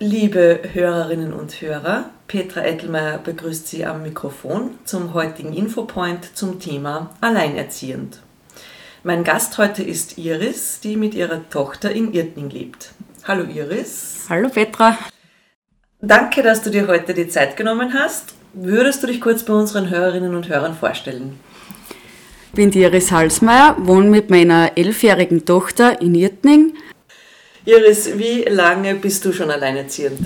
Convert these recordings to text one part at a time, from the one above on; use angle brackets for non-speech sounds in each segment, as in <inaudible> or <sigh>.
Liebe Hörerinnen und Hörer, Petra Ettelmeier begrüßt Sie am Mikrofon zum heutigen Infopoint zum Thema Alleinerziehend. Mein Gast heute ist Iris, die mit ihrer Tochter in Irtning lebt. Hallo Iris. Hallo Petra. Danke, dass du dir heute die Zeit genommen hast. Würdest du dich kurz bei unseren Hörerinnen und Hörern vorstellen? Ich bin Iris Halsmeier, wohne mit meiner elfjährigen Tochter in Irtning Iris, wie lange bist du schon alleinerziehend?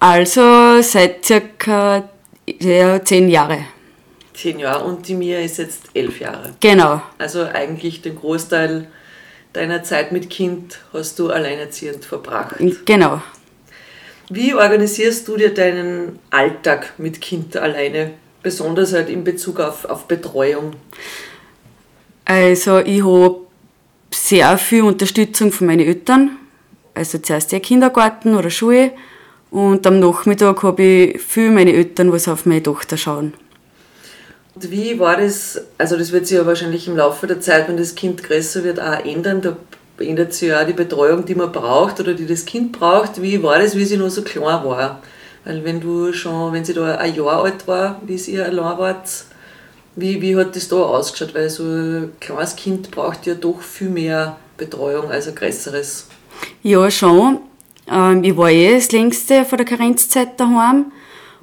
Also seit circa ja, zehn Jahre. Zehn Jahre und die Mia ist jetzt elf Jahre. Genau. Also eigentlich den Großteil deiner Zeit mit Kind hast du alleinerziehend verbracht. Genau. Wie organisierst du dir deinen Alltag mit Kind alleine, besonders halt in Bezug auf, auf Betreuung? Also ich habe sehr viel Unterstützung von meinen Eltern. Also zuerst der Kindergarten oder Schule und am Nachmittag habe ich viel meine Eltern, was auf meine Tochter schauen. Und wie war das, also das wird sich ja wahrscheinlich im Laufe der Zeit, wenn das Kind größer wird, auch ändern. Da ändert sich ja auch die Betreuung, die man braucht oder die das Kind braucht. Wie war das, wie sie noch so klein war? Weil wenn du schon, wenn sie da ein Jahr alt war, wie sie allein wart, wie, wie hat das da ausgeschaut? Weil so ein kleines Kind braucht ja doch viel mehr Betreuung als ein größeres. Ja, schon. Ähm, ich war eh das längste von der Karenzzeit daheim.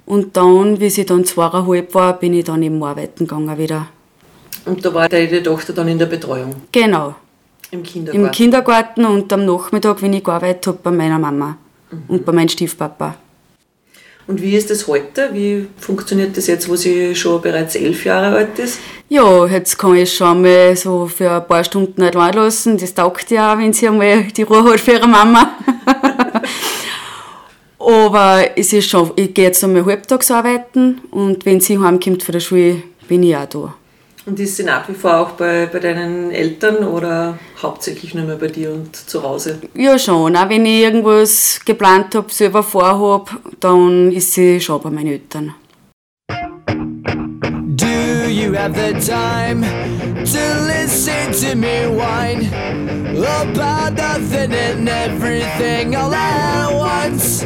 Und dann, wie sie dann zweieinhalb war, bin ich dann eben arbeiten gegangen wieder. Und da war deine Tochter dann in der Betreuung? Genau. Im Kindergarten? Im Kindergarten und am Nachmittag, wenn ich gearbeitet habe, bei meiner Mama mhm. und bei meinem Stiefpapa. Und wie ist das heute? Wie funktioniert das jetzt, wo sie schon bereits elf Jahre alt ist? Ja, jetzt kann ich schon mal so für ein paar Stunden nicht lassen. Das taugt ja, wenn sie einmal die Ruhe hat für ihre Mama. <laughs> Aber es ist schon, ich gehe jetzt einmal halbtags arbeiten und wenn sie heimkommt von der Schule, bin ich auch da. Und ist sie nach wie vor auch bei, bei deinen Eltern oder hauptsächlich nur mehr bei dir und zu Hause? Ja, schon. Auch wenn ich irgendwas geplant habe, selber vorhabe, dann ist sie schon bei meinen Eltern. Do you have the time to listen to me whine about nothing and everything all at once?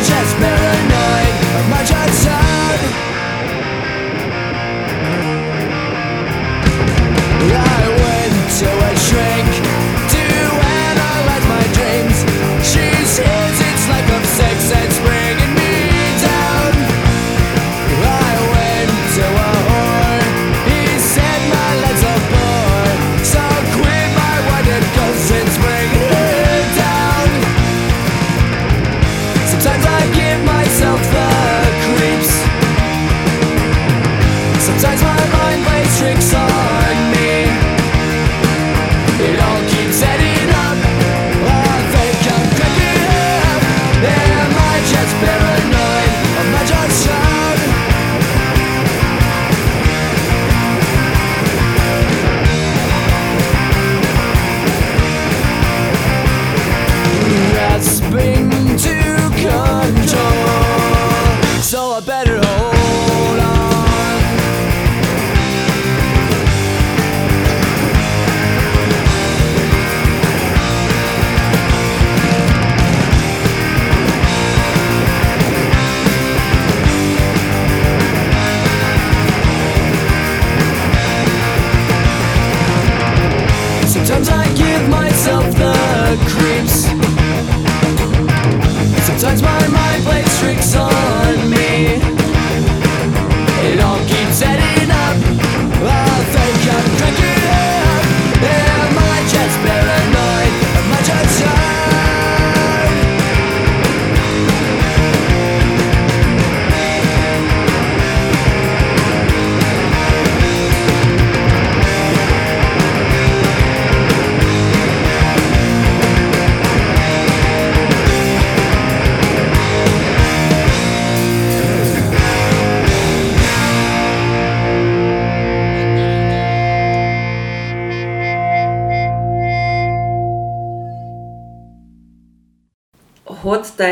Am I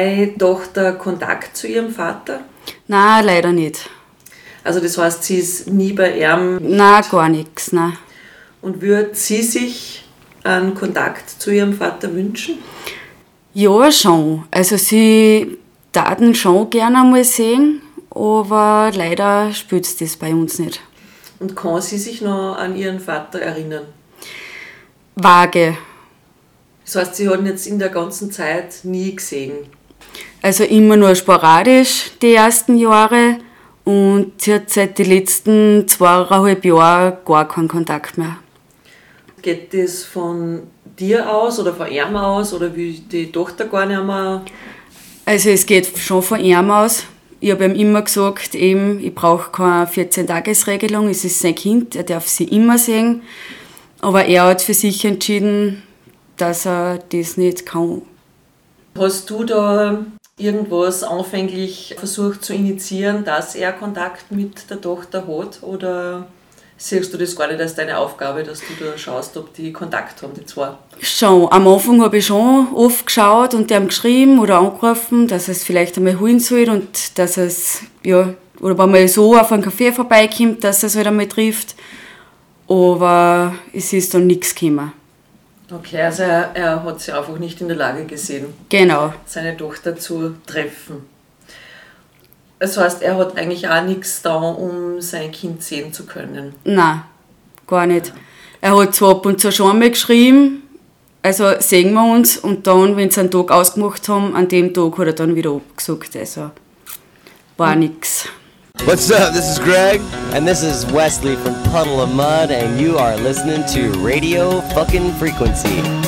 deine Tochter Kontakt zu ihrem Vater? Na, leider nicht. Also das heißt, sie ist nie bei ihm Na, gar nichts. Na. und würde sie sich einen Kontakt zu ihrem Vater wünschen? Ja, schon. Also sie taten schon gerne einmal sehen, aber leider spielt das bei uns nicht. Und kann sie sich noch an ihren Vater erinnern? Vage. Das heißt, sie hat ihn jetzt in der ganzen Zeit nie gesehen. Also immer nur sporadisch die ersten Jahre und sie hat seit den letzten zweieinhalb Jahren gar keinen Kontakt mehr. Geht das von dir aus oder von ihm aus oder wie die Tochter gar nicht mehr? Also es geht schon von ihm aus. Ich habe ihm immer gesagt, eben, ich brauche keine 14-Tages-Regelung, es ist sein Kind, er darf sie immer sehen. Aber er hat für sich entschieden, dass er das nicht kann. Hast du da irgendwas anfänglich versucht zu initiieren, dass er Kontakt mit der Tochter hat? Oder siehst du das gar nicht als deine Aufgabe, dass du da schaust, ob die Kontakt haben, die zwei? Schon, am Anfang habe ich schon oft geschaut und ihm geschrieben oder angerufen, dass es vielleicht einmal holen soll und dass es, ja, oder wenn man so auf einen Café vorbeikommt, dass es halt einmal trifft. Aber es ist dann nichts gekommen. Okay, also er, er hat sie einfach nicht in der Lage gesehen, Genau. seine Tochter zu treffen. Das heißt, er hat eigentlich auch nichts da, um sein Kind sehen zu können. Nein, gar nicht. Er hat zwar ab und zu schon einmal geschrieben, also sehen wir uns und dann, wenn sie einen Tag ausgemacht haben, an dem Tag hat er dann wieder abgesagt. Also war nix. What's up? This is Greg. And this is Wesley from Puddle of Mud, and you are listening to Radio Fucking Frequency.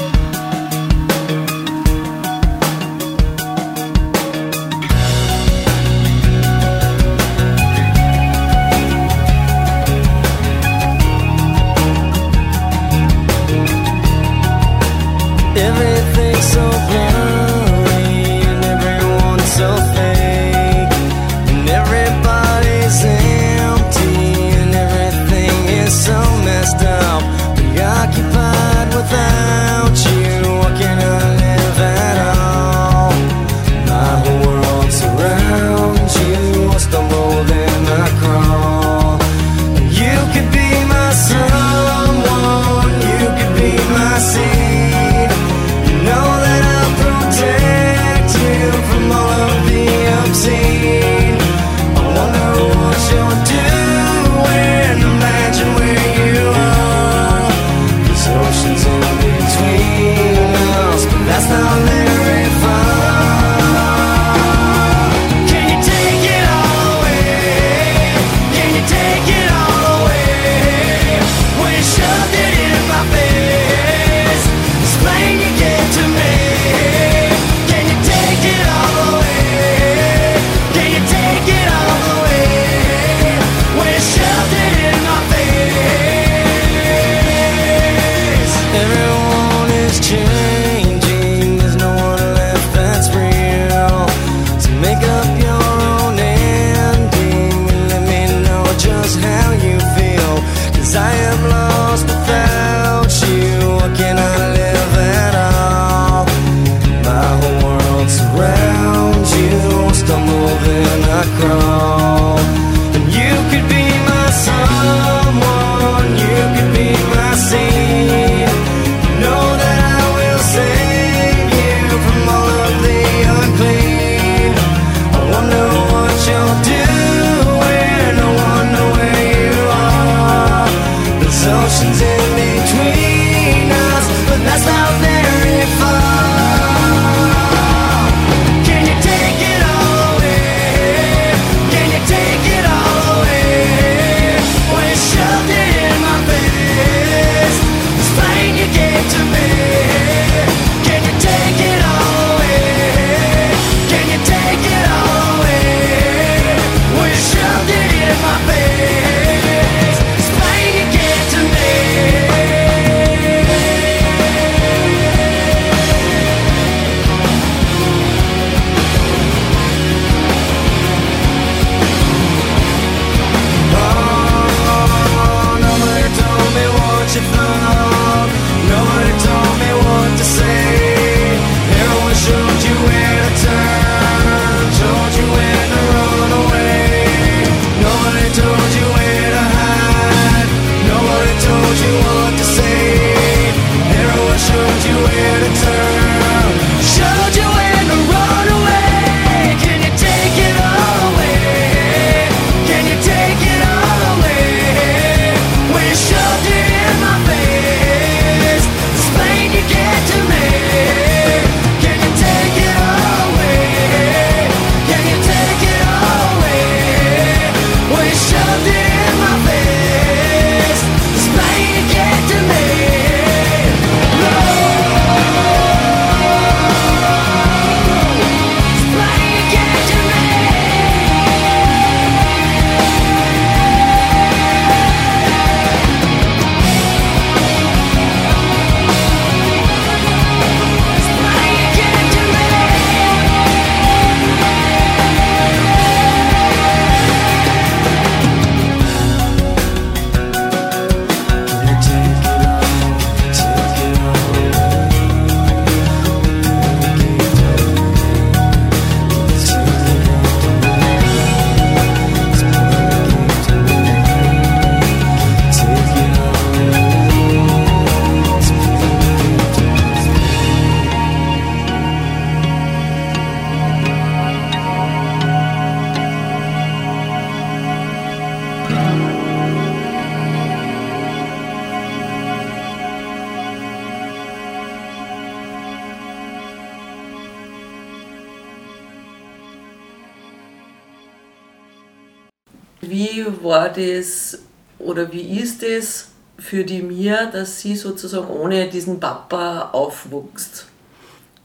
Wie war das oder wie ist es für die Mia, dass sie sozusagen ohne diesen Papa aufwuchst?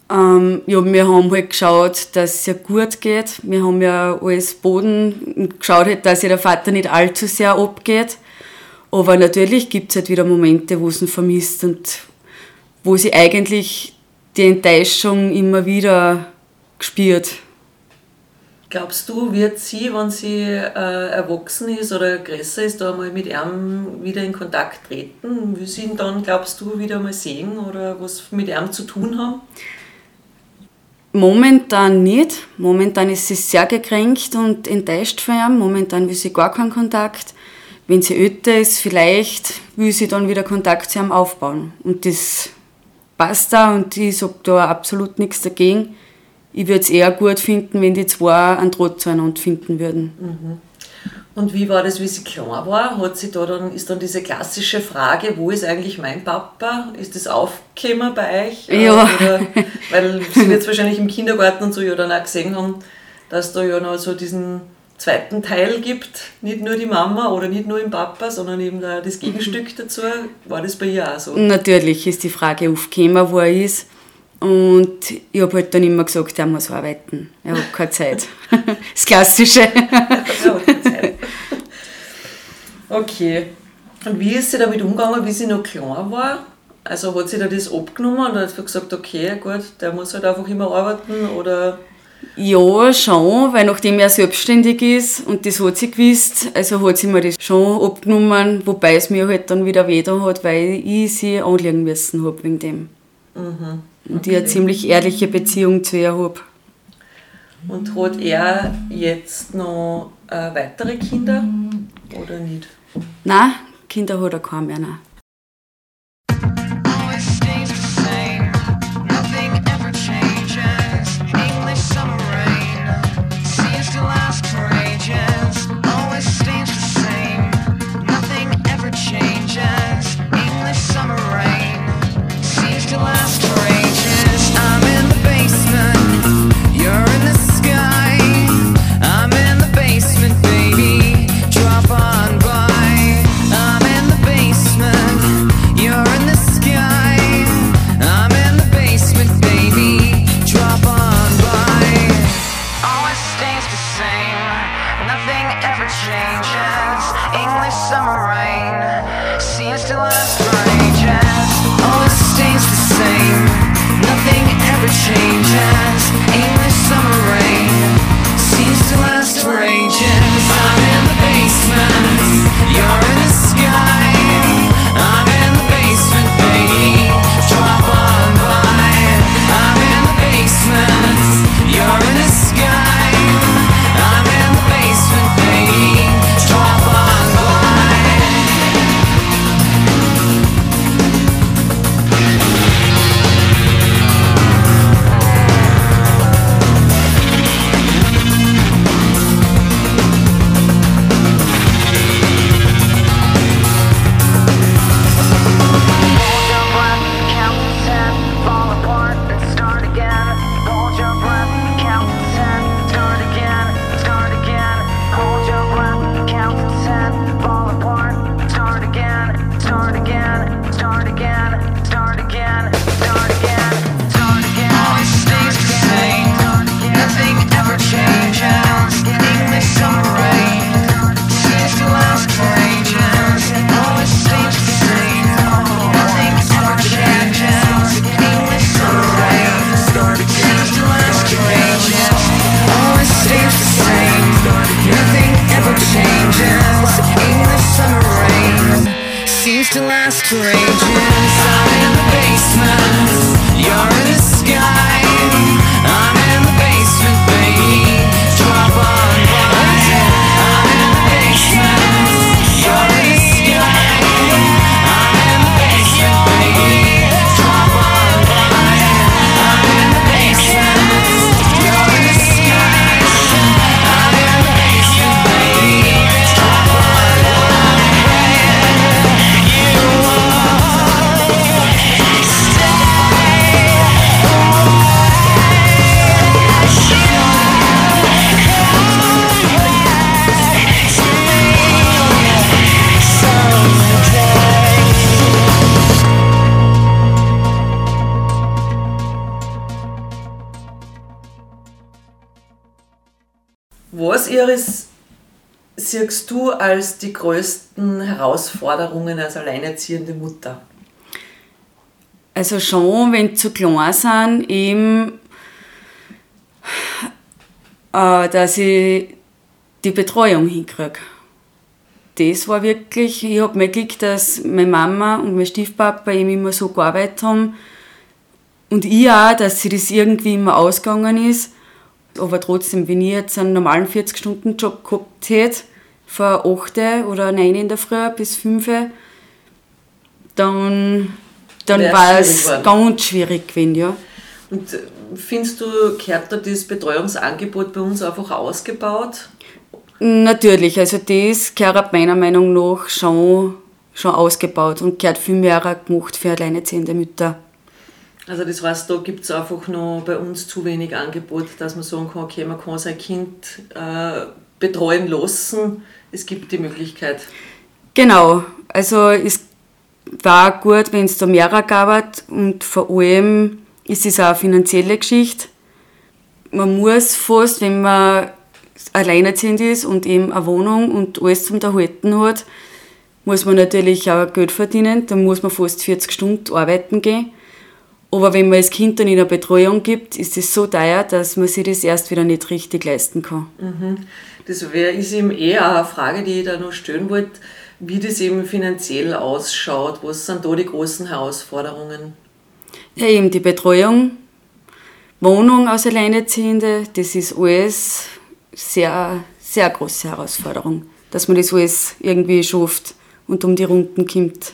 Ähm, ja, wir haben halt geschaut, dass es ihr gut geht. Wir haben ja alles Boden geschaut, halt, dass ihr der Vater nicht allzu sehr abgeht. Aber natürlich gibt es halt wieder Momente, wo sie vermisst und wo sie eigentlich die Enttäuschung immer wieder spürt. Glaubst du, wird sie, wenn sie äh, erwachsen ist oder größer ist, da mal mit ihm wieder in Kontakt treten? Will sie ihn dann, glaubst du, wieder mal sehen oder was mit ihm zu tun haben? Momentan nicht. Momentan ist sie sehr gekränkt und enttäuscht von ihm. Momentan will sie gar keinen Kontakt. Wenn sie älter ist, vielleicht will sie dann wieder Kontakt zu ihm aufbauen. Und das passt da und ich sage da absolut nichts dagegen. Ich würde es eher gut finden, wenn die zwei einen Draht zueinander finden würden. Und wie war das, wie sie klein war? Hat sie da dann, ist dann diese klassische Frage, wo ist eigentlich mein Papa? Ist das aufgekommen bei euch? Äh, Ja. Oder, weil sie wird wahrscheinlich im Kindergarten und so ja dann auch gesehen haben, dass da ja noch so diesen zweiten Teil gibt. Nicht nur die Mama oder nicht nur im Papa, sondern eben da das Gegenstück dazu. War das bei ihr auch so? Natürlich ist die Frage aufgekommen, wo er ist. Und ich habe halt dann immer gesagt, er muss arbeiten. Er hat keine Zeit. <laughs> Das Klassische. <laughs> Okay. Und wie ist sie damit umgegangen, wie sie noch klein war? Also hat sie da das abgenommen und hat gesagt, okay, gut, der muss halt einfach immer arbeiten oder Ja, schon, weil nachdem er selbstständig ist und das hat sie gewusst, also hat sie mir das schon abgenommen, wobei es mir halt dann wieder weh hat, weil ich sie anlegen müssen habe wegen dem. Und ich eine ziemlich ehrliche Beziehung zu ihr habe. und hat er jetzt noch äh, weitere Kinder oder nicht? Nein, Kinder hat er keine mehr. Nein. Was, Iris, siehst du als die größten Herausforderungen als alleinerziehende Mutter? Also schon, wenn zu klein sind, eben, äh, dass ich die Betreuung hinkriege. Das war wirklich, ich habe mir Glück, dass meine Mama und mein Stiefpapa eben immer so gearbeitet haben. Und ich auch, dass sie das irgendwie immer ausgegangen ist. Aber trotzdem, wenn ich jetzt einen normalen 40-Stunden-Job gehabt hätte, von 8 oder 9 in der Früh bis 5, dann, dann war es ganz schwierig gewesen, ja. Und äh, findest du, gehört da das Betreuungsangebot bei uns einfach ausgebaut? Natürlich, also das gehört meiner Meinung nach schon, schon ausgebaut und gehört viel mehr gemacht für alleinerziehende Mütter. Also das heißt, da gibt es einfach noch bei uns zu wenig Angebot, dass man sagen kann, okay, man kann sein Kind äh, betreuen lassen. Es gibt die Möglichkeit. Genau, also es war gut, wenn es da mehrere gab und vor allem ist es auch eine finanzielle Geschichte. Man muss fast, wenn man alleinerziehend ist und eben eine Wohnung und alles zum Erhalten hat, muss man natürlich auch Geld verdienen. Dann muss man fast 40 Stunden arbeiten gehen. Aber wenn man das Kind dann in eine Betreuung gibt, ist es so teuer, dass man sich das erst wieder nicht richtig leisten kann. Das wäre ist eben eher eine Frage, die ich da noch stellen wollte, wie das eben finanziell ausschaut. Was sind da die großen Herausforderungen? Ja, eben die Betreuung, Wohnung als Alleinerziehende, das ist alles sehr, sehr große Herausforderung, dass man das alles irgendwie schafft und um die Runden kommt.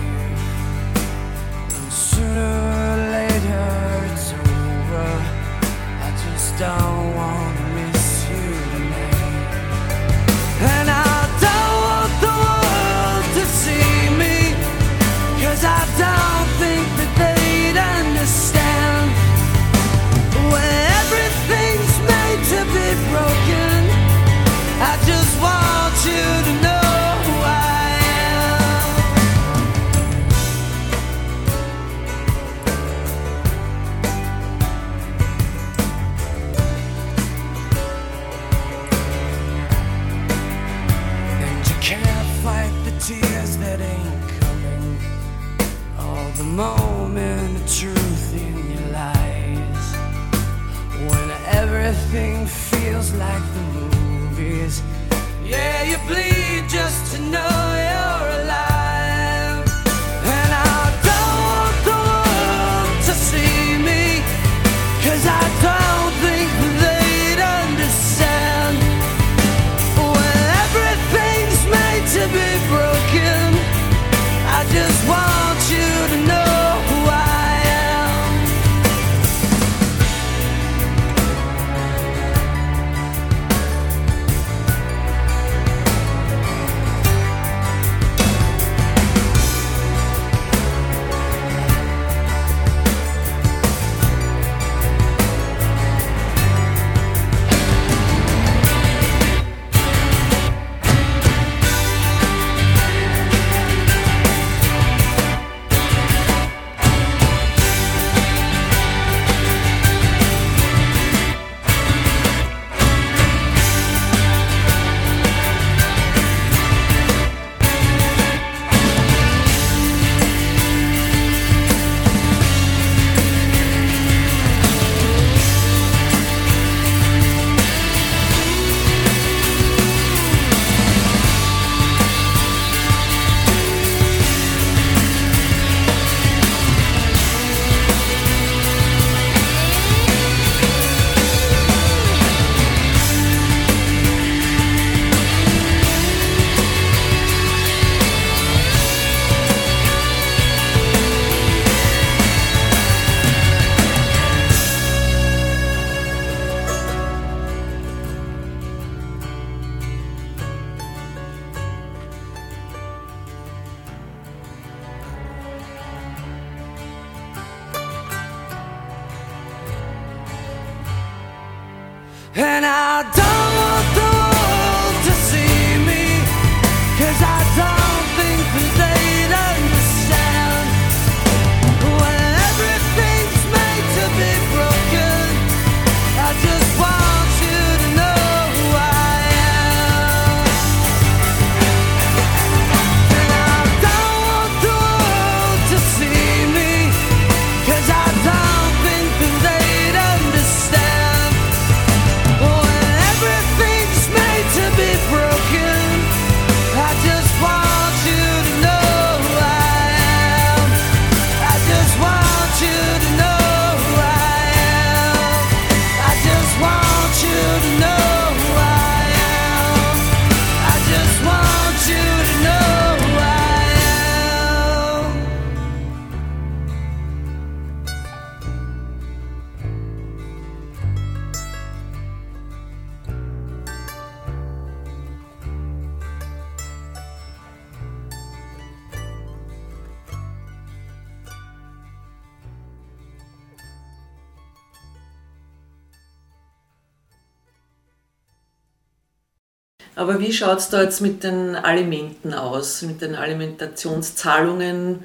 Aber wie schaut es da jetzt mit den Alimenten aus, mit den Alimentationszahlungen?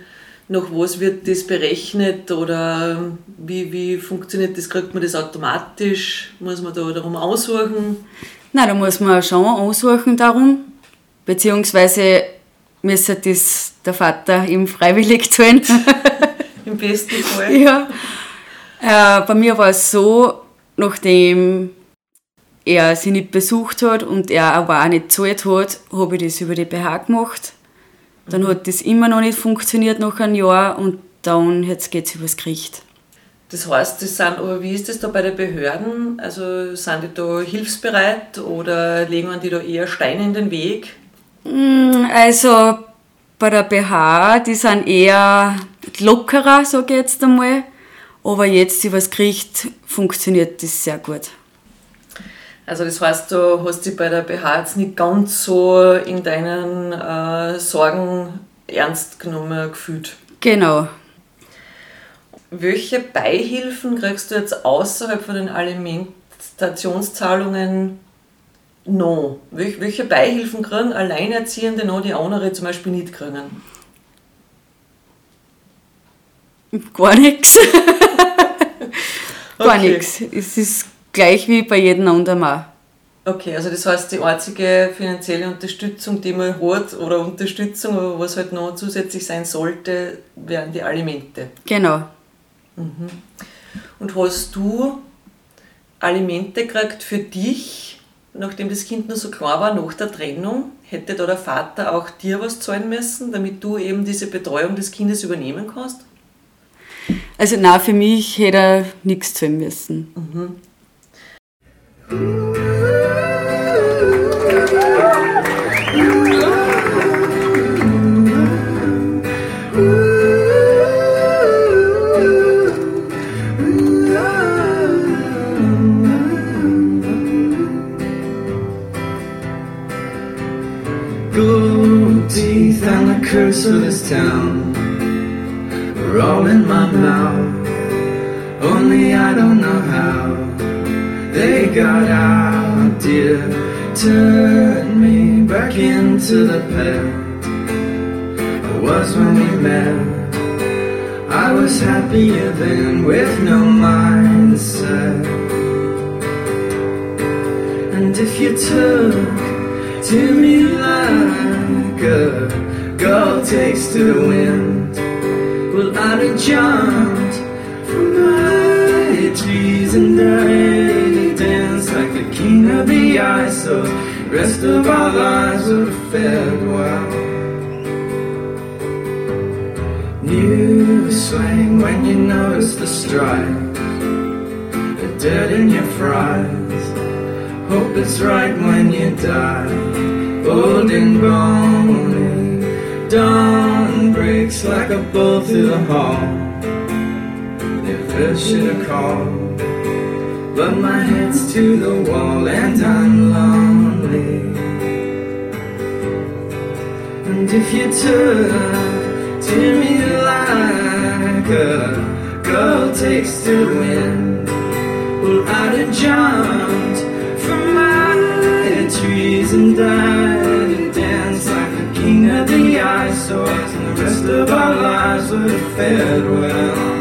Nach was wird das berechnet oder wie, wie funktioniert das? Kriegt man das automatisch? Muss man da darum aussuchen? Nein, da muss man schon ansuchen darum, beziehungsweise müsste das der Vater ihm freiwillig <laughs> zahlen. Im besten Fall. ja. Äh, bei mir war es so, nachdem er sie nicht besucht hat und er aber auch nicht gezahlt hat, habe ich das über die BH gemacht. Dann hat das immer noch nicht funktioniert nach einem Jahr und dann jetzt geht es übers Gericht. Das heißt, das sind, aber wie ist das da bei den Behörden? Also sind die da hilfsbereit oder legen die da eher Steine in den Weg? Also bei der BH, die sind eher lockerer, sage ich jetzt einmal. Aber jetzt übers Gericht funktioniert das sehr gut. Also das heißt, du hast dich bei der BH jetzt nicht ganz so in deinen äh, Sorgen ernst genommen gefühlt. Genau. Welche Beihilfen kriegst du jetzt außerhalb von den Alimentationszahlungen noch? Welch, welche Beihilfen kriegen Alleinerziehende noch, die andere zum Beispiel nicht kriegen? Gar nichts. <laughs> Gar Okay. nichts. Es ist gleich wie bei jedem anderen auch. Okay, also das heißt, die einzige finanzielle Unterstützung, die man hat, oder Unterstützung, aber was halt noch zusätzlich sein sollte, wären die Alimente. Genau. Und hast du Alimente gekriegt für dich, nachdem das Kind noch so klar war, nach der Trennung? Hätte da der Vater auch dir was zahlen müssen, damit du eben diese Betreuung des Kindes übernehmen kannst? Also nein, für mich hätte er nichts zahlen müssen. Gold teeth and the curse of this town are all in my mouth. Only I don't know how they got out, dear. Turn me back into the past. I was when we met. I was happier then with no mindset. And if you took to me like a gull takes to the wind, well, I'd have jumped from my trees and the king of the ice. So rest of our lives would have fared well. New swing when you notice the stripes, the dirt in your fries. Hope it's right when you die. Old and bony, dawn breaks like a bolt through the hall. Never should have called, but my head's to the wall and I'm lonely. And if you took to me like a girl takes to wind, well, I'd have jumped from my trees and died and danced like the king of the eyesores, and the rest of our lives would have fared well.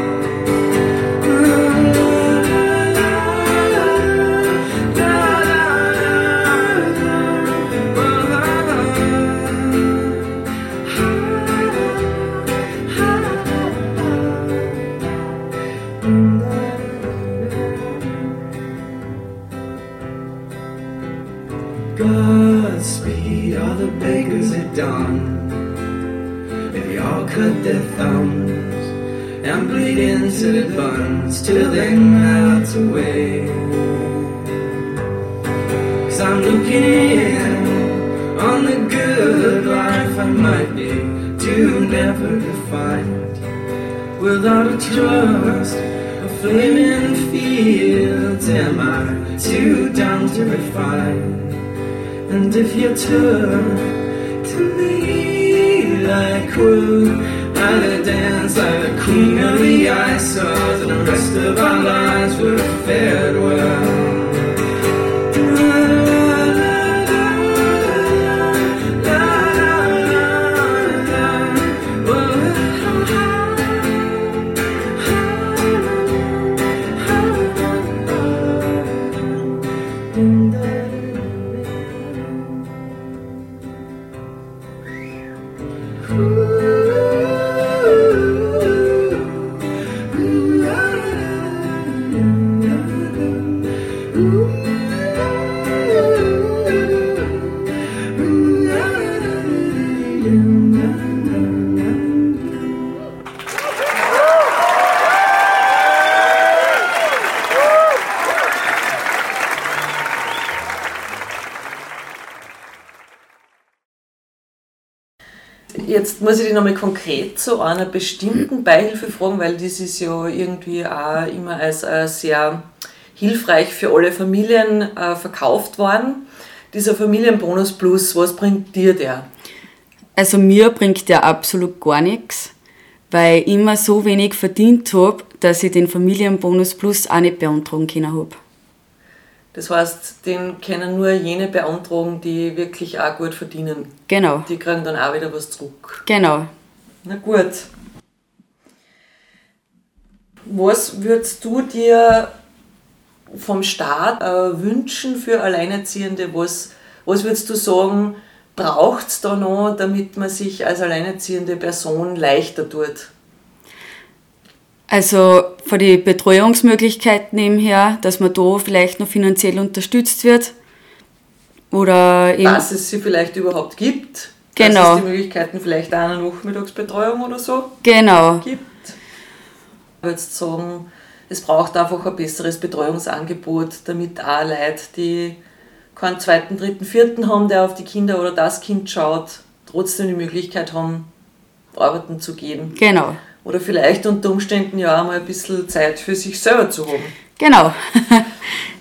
A flaming fields, am I too down to refine? And if you turn to me like wood, I'd dance like the queen of the ice, and the rest of our lives would have muss ich dich nochmal konkret zu einer bestimmten Beihilfe fragen, weil das ist ja irgendwie auch immer als äh, sehr hilfreich für alle Familien äh, verkauft worden. Dieser Familienbonus Plus, was bringt dir der? Also mir bringt der absolut gar nichts, weil ich immer so wenig verdient habe, dass ich den Familienbonus Plus auch nicht beantragen können habe. Das heißt, den können nur jene beantragen, die wirklich auch gut verdienen. Genau, Die kriegen dann auch wieder was zurück. genau. Na gut. Was würdest du dir vom Staat äh, wünschen für Alleinerziehende? Was, was würdest du sagen, braucht es da noch, damit man sich als alleinerziehende Person leichter tut? Also von den Betreuungsmöglichkeiten eben her, dass man da vielleicht noch finanziell unterstützt wird. Oder eben, Dass es sie vielleicht überhaupt gibt. Dass Genau. es die Möglichkeiten vielleicht auch einer Nachmittagsbetreuung oder so genau, gibt. Ich würde jetzt sagen, es braucht einfach ein besseres Betreuungsangebot, damit auch Leute, die keinen zweiten, dritten, vierten haben, der auf die Kinder oder das Kind schaut, trotzdem die Möglichkeit haben, arbeiten zu gehen. genau, Oder vielleicht unter Umständen ja auch mal ein bisschen Zeit für sich selber zu haben. genau. <laughs>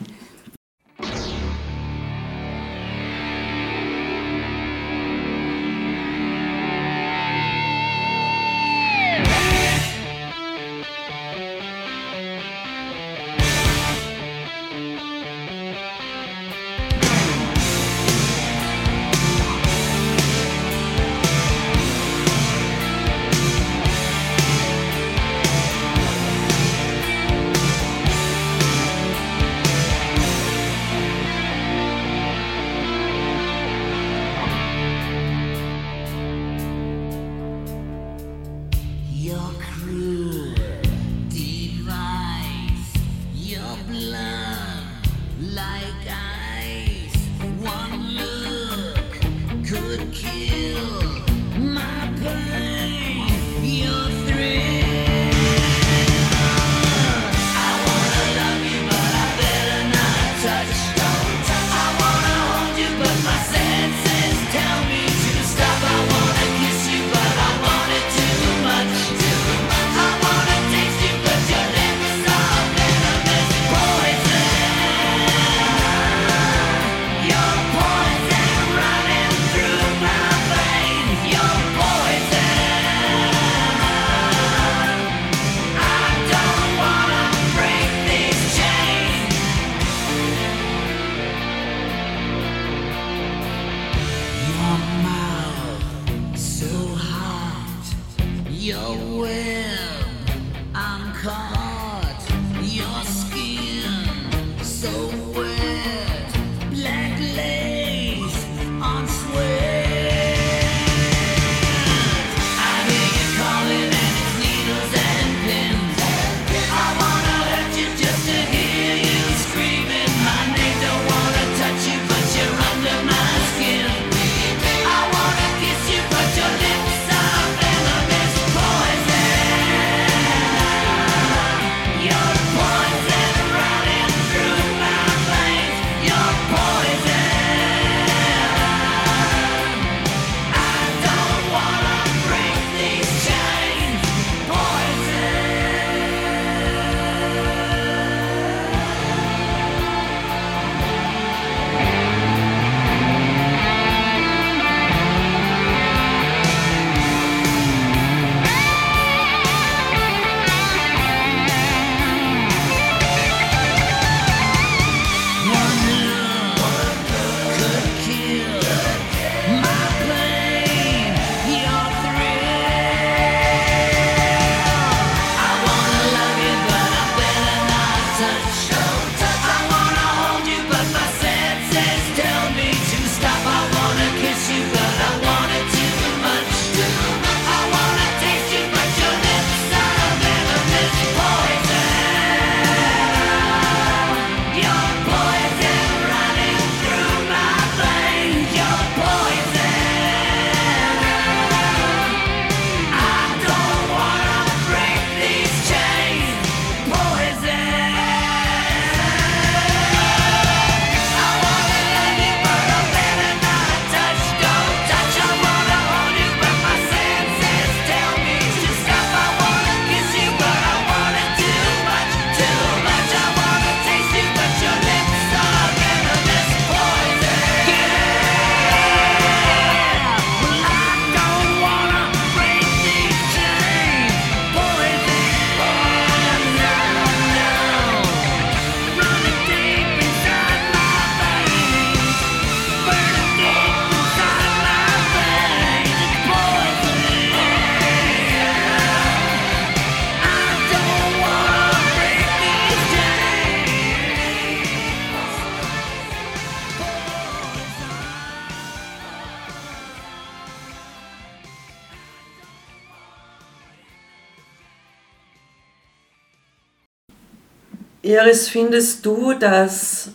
Iris, findest du, dass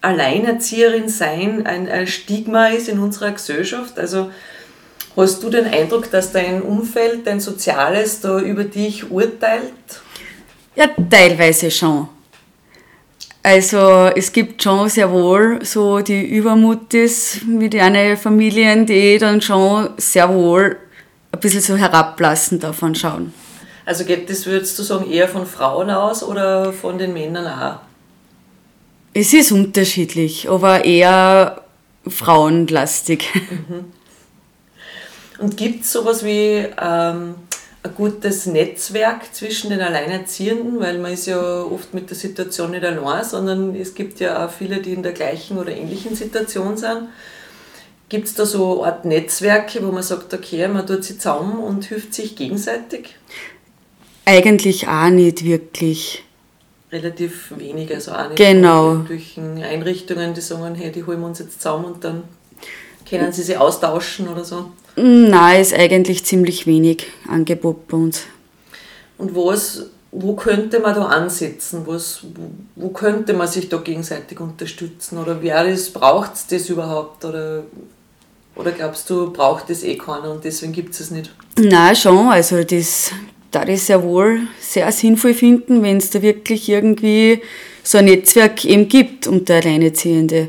Alleinerzieherin sein ein, Stigma ist in unserer Gesellschaft? Also hast du den Eindruck, dass dein Umfeld, dein Soziales da über dich urteilt? Ja, teilweise schon. Also es gibt schon sehr wohl so die Übermutis mit ihren Familien, die dann schon sehr wohl ein bisschen so herablassend davon schauen. Also geht das, würdest du sagen, eher von Frauen aus oder von den Männern auch? Es ist unterschiedlich, aber eher frauenlastig. <laughs> Und gibt es sowas wie ähm, ein gutes Netzwerk zwischen den Alleinerziehenden? Weil man ist ja oft mit der Situation nicht allein, sondern es gibt ja auch viele, die in der gleichen oder ähnlichen Situation sind. Gibt es da so eine Art Netzwerke, wo man sagt, okay, man tut sich zusammen und hilft sich gegenseitig? Eigentlich auch nicht wirklich. Relativ wenig, also auch nicht Genau. irgendwelchen Einrichtungen, die sagen, hey, die holen wir uns jetzt zusammen und dann können sie sich austauschen oder so. Nein, ist eigentlich ziemlich wenig Angebot bei uns. Und was, wo könnte man da ansetzen? Was, wo, wo könnte man sich da gegenseitig unterstützen? Oder wer ist, braucht es das überhaupt? Oder, oder glaubst du, braucht es eh keiner und deswegen gibt es es nicht? Na schon, also das da ich sehr wohl sehr sinnvoll finden, wenn es da wirklich irgendwie so ein Netzwerk eben gibt unter Alleinerziehende.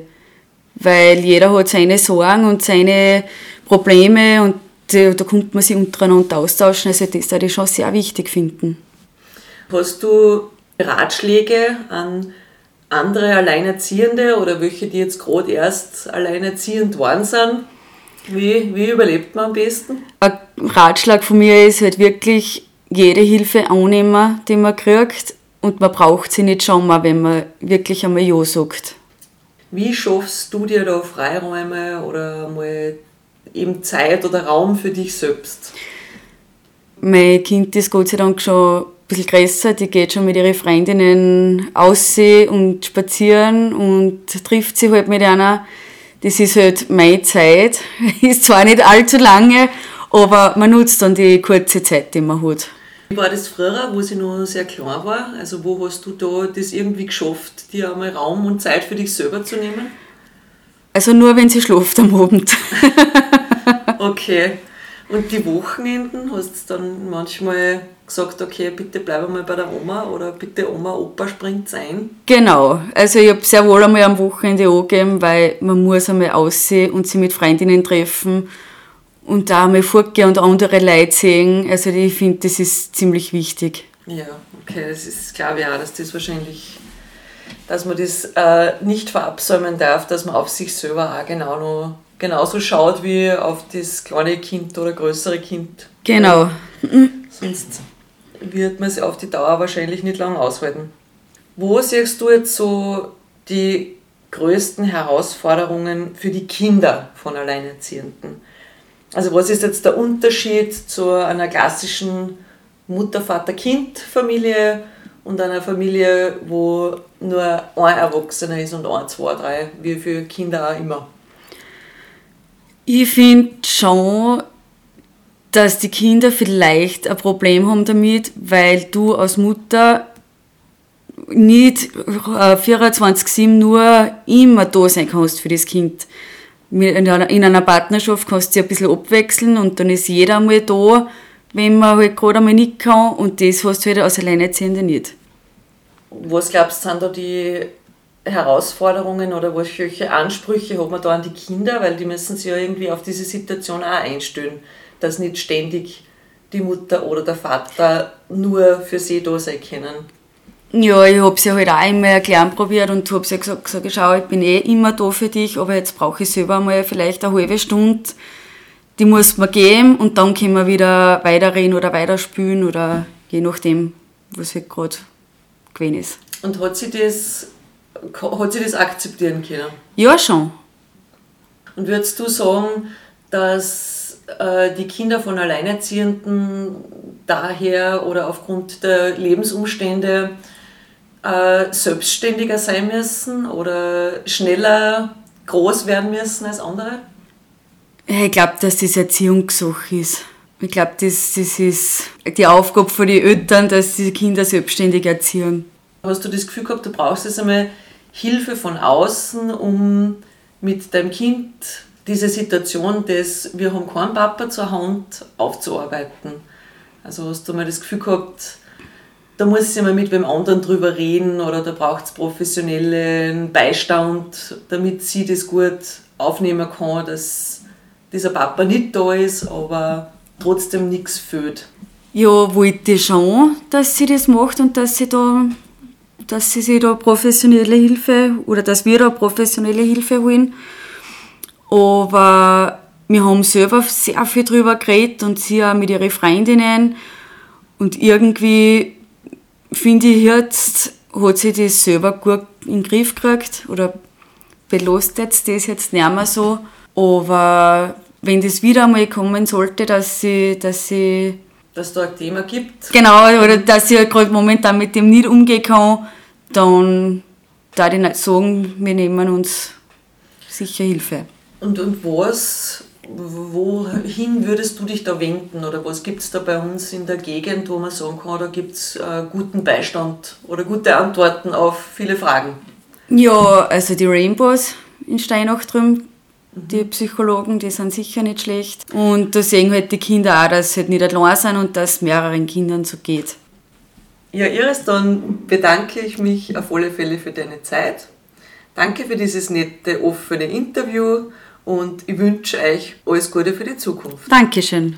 Weil jeder hat seine Sorgen und seine Probleme und da, da kommt man sich untereinander austauschen. Also das würde ich schon sehr wichtig finden. Hast du Ratschläge an andere Alleinerziehende oder welche, die jetzt gerade erst alleinerziehend worden sind? Wie, wie überlebt man am besten? Ein Ratschlag von mir ist halt wirklich jede Hilfe annehmen, die man kriegt und man braucht sie nicht schon mal, wenn man wirklich einmal Ja sagt. Wie schaffst du dir da Freiräume oder mal eben Zeit oder Raum für dich selbst? Mein Kind ist Gott sei Dank schon ein bisschen größer, die geht schon mit ihren Freundinnen aussehen und spazieren und trifft sich halt mit einer. Das ist halt meine Zeit. <laughs> Ist zwar nicht allzu lange, aber man nutzt dann die kurze Zeit, die man hat. Wie war das früher, wo sie noch sehr klein war? Also wo hast du da das irgendwie geschafft, dir einmal Raum und Zeit für dich selber zu nehmen? Also nur, wenn sie schläft am Abend. <laughs> Okay. Und die Wochenenden, hast du dann manchmal gesagt, okay, bitte bleib mal bei der Oma oder bitte Oma, Opa springt ein? Genau, also ich habe sehr wohl einmal am Wochenende angegeben, weil man muss einmal aussehen und sich mit Freundinnen treffen und da einmal fortgehen und andere Leute sehen. Also ich finde, das ist ziemlich wichtig. Ja, okay, das ist ich auch, dass das wahrscheinlich, dass man das äh, nicht verabsäumen darf, dass man auf sich selber auch genau noch, genauso schaut wie auf das kleine Kind oder größere Kind. Genau. Sonst wird man es auf die Dauer wahrscheinlich nicht lange aushalten. Wo siehst du jetzt so die größten Herausforderungen für die Kinder von Alleinerziehenden? Also was ist jetzt der Unterschied zu einer klassischen Mutter-Vater-Kind-Familie und einer Familie, wo nur ein Erwachsener ist und ein, zwei, drei, wie viele Kinder auch immer? Ich finde schon, dass die Kinder vielleicht ein Problem haben damit, weil du als Mutter nicht äh, 24-7 nur immer da sein kannst für das Kind. In einer, in einer Partnerschaft kannst du dich ein bisschen abwechseln und dann ist jeder einmal da, wenn man halt gerade einmal nicht kann und das hast du halt als Alleinerziehende nicht. Was glaubst du, sind da die Herausforderungen oder welche Ansprüche hat man da an die Kinder? Weil die müssen sich ja irgendwie auf diese Situation auch einstellen, dass nicht ständig die Mutter oder der Vater nur für sie da sein können. Ja, ich habe sie halt auch immer erklären probiert und habe sie gesagt, gesagt, schau, ich bin eh immer da für dich, aber jetzt brauche ich selber mal vielleicht eine halbe Stunde. Die muss man geben und dann können wir wieder weiterreden oder weiterspielen oder je nachdem, was halt gerade gewesen ist. Und hat sie das, hat sie das akzeptieren können? Ja, schon. Und würdest du sagen, dass äh, die Kinder von Alleinerziehenden daher oder aufgrund der Lebensumstände äh, selbstständiger sein müssen oder schneller groß werden müssen als andere? Ich glaube, dass das Erziehungssache ist. Ich glaube, das, das ist die Aufgabe von den Eltern, dass die Kinder selbstständig erziehen. Hast du das Gefühl gehabt, du brauchst jetzt einmal Hilfe von außen, um mit deinem Kind diese Situation des Wir haben keinen Papa zur Hand aufzuarbeiten? Also hast du mal das Gefühl gehabt, da muss ich mal mit wem anderen drüber reden oder da braucht es professionellen Beistand, damit sie das gut aufnehmen kann, dass dieser Papa nicht da ist, aber trotzdem nichts fehlt. Ja, wollte schon, dass sie das macht und dass sie da, dass sie sich da professionelle Hilfe oder dass wir da professionelle Hilfe holen. Aber wir haben selber sehr viel drüber geredet und sie auch mit ihren Freundinnen. Und irgendwie finde ich jetzt, hat sie das selber gut in den Griff gekriegt oder belastet das jetzt nicht mehr so. Aber wenn das wieder einmal kommen sollte, dass sie, dass sie Dass es da ein Thema gibt, Genau, oder dass ich gerade momentan mit dem nicht umgehen kann, dann da ich nicht sagen, wir nehmen uns sicher Hilfe. Und, und was, wohin würdest du dich da wenden? Oder was gibt es da bei uns in der Gegend, wo man sagen kann, da gibt es äh, guten Beistand oder gute Antworten auf viele Fragen? Ja, also die Rainbows in Steinach drüben, die Psychologen, die sind sicher nicht schlecht. Und da sehen halt die Kinder auch, dass sie halt nicht allein sind und dass es mehreren Kindern so geht. Ja, Iris, dann bedanke ich mich auf alle Fälle für deine Zeit. Danke für dieses nette, offene Interview und ich wünsche euch alles Gute für die Zukunft. Dankeschön.